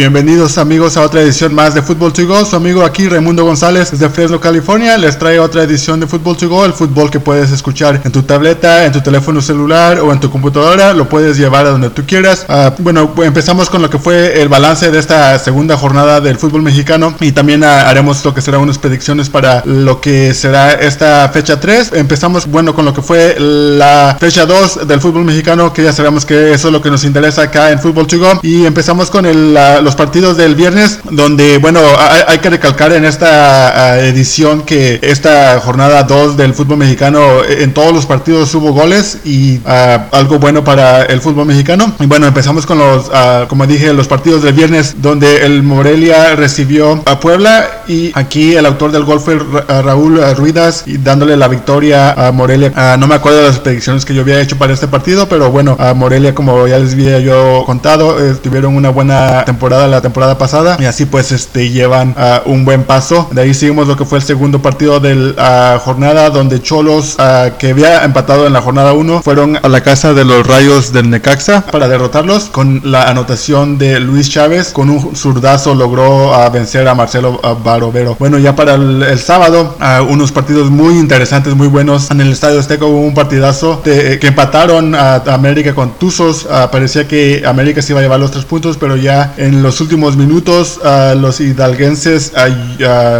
Bienvenidos amigos a otra edición más de Fútbol to Go. Su amigo aquí Raimundo González desde Fresno, California. Les trae otra edición de Fútbol to Go, el fútbol que puedes escuchar en tu tableta, en tu teléfono celular o en tu computadora. Lo puedes llevar a donde tú quieras. Ah, bueno, empezamos con lo que fue el balance de esta segunda jornada del fútbol mexicano y también ah, haremos lo que será unas predicciones para lo que será esta fecha 3. Empezamos, bueno, con lo que fue la fecha 2 del fútbol mexicano, que ya sabemos que eso es lo que nos interesa acá en Fútbol to Go. Y empezamos con el, los partidos del viernes, donde, bueno, hay, que recalcar en esta ah, edición que esta jornada 2 del fútbol mexicano, en todos los partidos hubo goles y ah, algo bueno para el fútbol mexicano. Y bueno, empezamos con los, ah, como dije, los partidos del viernes, donde el Morelia recibió a Puebla y aquí el autor del gol fue Raúl Ruidas y dándole la victoria a Morelia. no me acuerdo de las predicciones que yo había hecho para este partido, pero bueno, a Morelia, como ya les había yo contado, eh, tuvieron una buena temporada la temporada pasada y así pues este llevan uh, un buen paso. De ahí seguimos lo que fue el segundo partido de la jornada donde Cholos uh, que había empatado en la jornada 1 fueron a la casa de los Rayos del Necaxa para derrotarlos con la anotación de Luis Chávez con un zurdazo logró uh, vencer a Marcelo Barovero. Bueno, ya para el, sábado unos partidos muy interesantes, muy buenos. En el Estadio Azteca hubo un partidazo de, que empataron a, América con Tuzos. parecía que América se iba a llevar los tres puntos, pero ya en los últimos minutos los hidalguenses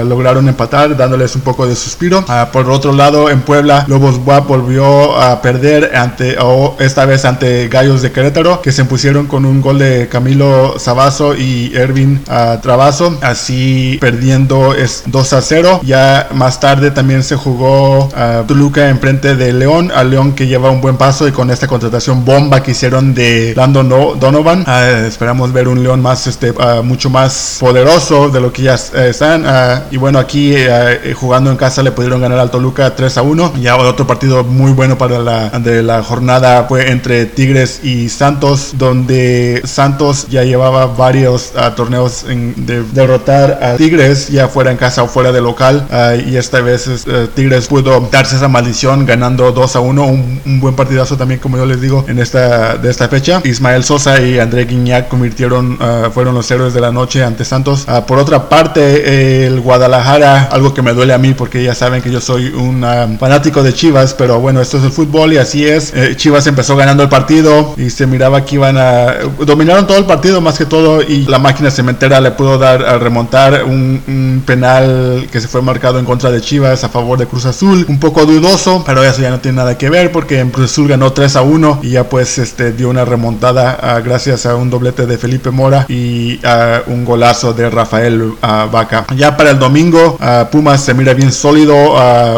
lograron empatar dándoles un poco de suspiro. Ah, por otro lado, en Puebla, Lobos Guap volvió a perder ante, o esta vez ante Gallos de Querétaro, que se impusieron con un gol de Camilo Sabazo y Ervin ah, Trabazo, así perdiendo es 2 a 0. Ya más tarde también se jugó a Toluca en frente de León, a León que lleva un buen paso y con esta contratación bomba que hicieron de Lando Donovan, ah, esperamos ver un León más este mucho más poderoso de lo que ya eh, están. Ah, y bueno, aquí eh, jugando en casa le pudieron ganar al Toluca 3 a 1. Ya otro partido muy bueno para la, de la jornada fue entre Tigres y Santos, donde Santos ya llevaba varios ah, torneos en, de derrotar a Tigres, ya fuera en casa o fuera de local. Y esta vez Tigres pudo darse esa maldición ganando 2 a 1. Un, un, buen partidazo también, como yo les digo, en esta, de esta fecha. Ismael Sosa y André Guignac convirtieron, fueron los héroes de la noche ante Santos. Ah, por otra parte, el Guadalajara, algo que me duele a mí porque ya saben que yo soy un ah, fanático de Chivas, pero bueno, esto es el fútbol y así es. Eh, Chivas empezó ganando el partido y se miraba que iban a... Dominaron todo el partido más que todo y la máquina cementera le pudo dar a remontar un, penal que se fue marcado en contra de Chivas a favor de Cruz Azul. Un poco dudoso, pero eso ya no tiene nada que ver porque en Cruz Azul ganó 3 a 1 y ya pues este dio una remontada ah, gracias a un doblete de Felipe Mora y a un golazo de Rafael Vaca. Ya para el domingo, Pumas se mira bien sólido,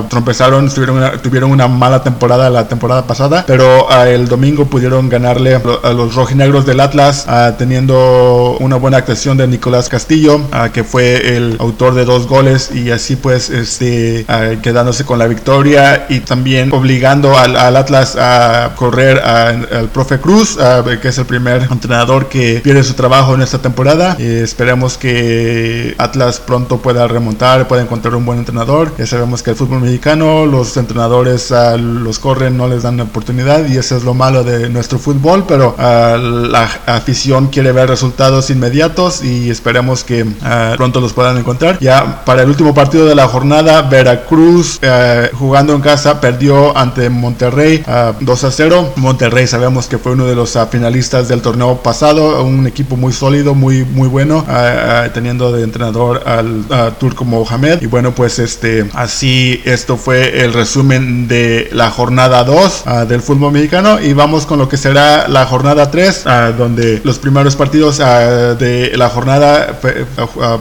trompezaron, tuvieron una, tuvieron una mala temporada la temporada pasada, pero el domingo pudieron ganarle a los rojinegros del Atlas, teniendo una buena actuación de Nicolás Castillo, que fue el autor de dos goles y así pues este, quedándose con la victoria y también obligando al, Atlas a correr al profe Cruz, que es el primer entrenador que pierde su trabajo en esta temporada esperemos que Atlas pronto pueda remontar, pueda encontrar un buen entrenador. Ya sabemos que el fútbol mexicano, los entrenadores los corren, no les dan oportunidad y eso es lo malo de nuestro fútbol, pero la afición quiere ver resultados inmediatos y esperemos que pronto los puedan encontrar. Ya para el último partido de la jornada, Veracruz jugando en casa perdió ante Monterrey 2 a 0. Monterrey sabemos que fue uno de los finalistas del torneo pasado, un equipo muy sólido, muy, muy bueno teniendo de entrenador al turco Mohamed. Y bueno, pues este, así esto fue el resumen de la jornada 2 del fútbol mexicano. Y vamos con lo que será la jornada 3, donde los primeros partidos de la jornada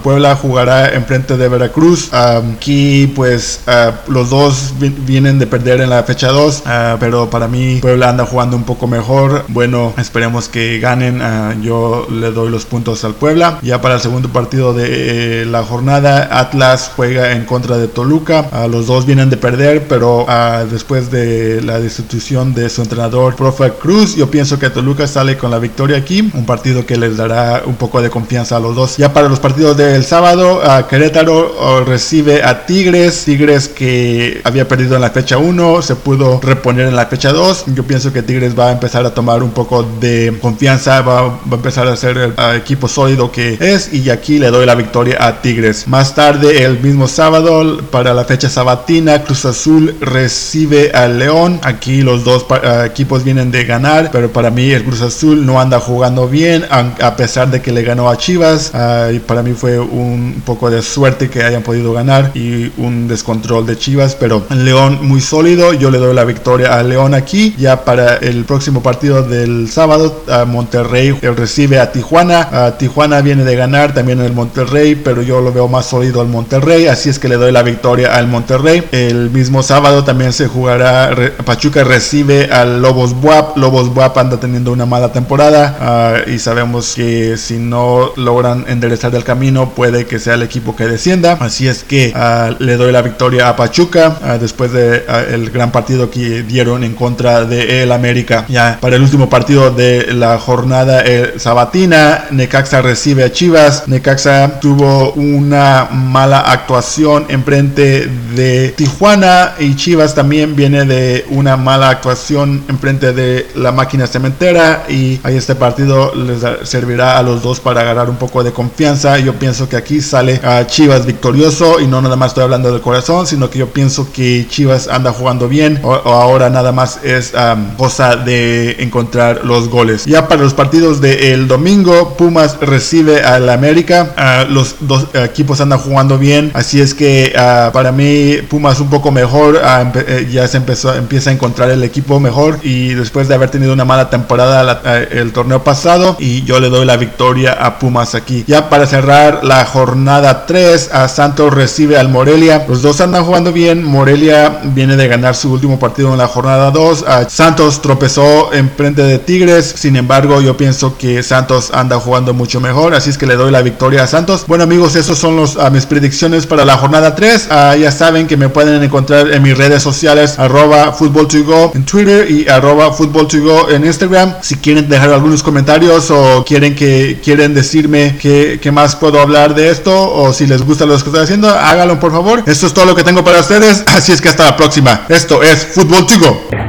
Puebla jugará en frente de Veracruz. aquí pues los dos vienen de perder en la fecha 2, pero para mí Puebla anda jugando un poco mejor. Bueno, esperemos que ganen. yo le doy los puntos al Puebla. Ya para el segundo partido de eh, la jornada, Atlas juega en contra de Toluca. Ah, los dos vienen de perder, pero ah, después de la destitución de su entrenador, Profe Cruz, yo pienso que Toluca sale con la victoria aquí. Un partido que les dará un poco de confianza a los dos. Ya para los partidos del sábado, Querétaro oh, recibe a Tigres. Tigres que había perdido en la fecha 1, se pudo reponer en la fecha 2. Yo pienso que Tigres va a empezar a tomar un poco de confianza, va, a empezar a ser el equipo sólido que es y aquí le doy la victoria a Tigres. Más tarde, el mismo sábado, para la fecha sabatina, Cruz Azul recibe al León. Aquí los dos equipos vienen de ganar, pero para mí el Cruz Azul no anda jugando bien, a pesar de que le ganó a Chivas. y para mí fue un poco de suerte que hayan podido ganar y un descontrol de Chivas, pero León muy sólido. Yo le doy la victoria a León aquí. Ya para el próximo partido del sábado, a Monterrey recibe a Tijuana. Tijuana viene de ganar también el Monterrey, pero yo lo veo más sólido al Monterrey, así es que le doy la victoria al Monterrey. El mismo sábado también se jugará, Pachuca recibe al Lobos Buap. Lobos Buap anda teniendo una mala temporada ah, y sabemos que si no logran enderezar el camino puede que sea el equipo que descienda. Así es que ah, le doy la victoria a Pachuca ah, después de el gran partido que dieron en contra de el América. Ya para el último partido de la jornada el sabatina, Necaxa recibe a Chivas. Necaxa tuvo una mala actuación en frente de Tijuana y Chivas también viene de una mala actuación en frente de la máquina cementera y ahí este partido les servirá a los dos para agarrar un poco de confianza. Yo pienso que aquí sale a Chivas victorioso y no nada más estoy hablando del corazón, sino que yo pienso que Chivas anda jugando bien o, ahora nada más es cosa de encontrar los goles. Ya para los partidos del domingo, Pumas recibe al América. Ah, los dos equipos andan jugando bien, así es que ah, para mí Pumas un poco mejor. Ah, eh, ya se empezó, empieza a encontrar el equipo mejor y después de haber tenido una mala temporada el torneo pasado y yo le doy la victoria a Pumas aquí. Ya para cerrar la jornada 3, a Santos recibe al Morelia. Los dos andan jugando bien. Morelia viene de ganar su último partido en la jornada 2. Santos tropezó en frente de Tigres. Sin embargo, yo pienso que Santos anda jugando mucho mejor. Así es que le doy la victoria a Santos. Bueno amigos, esos son los, mis predicciones para la jornada 3. Ah, ya saben que me pueden encontrar en mis redes sociales arroba football to go en Twitter y arroba go en Instagram. Si quieren dejar algunos comentarios o quieren que quieren decirme qué, qué más puedo hablar de esto o si les gusta lo que estoy haciendo, háganlo por favor. Esto es todo lo que tengo para ustedes. Así es que hasta la próxima. Esto es Football to go.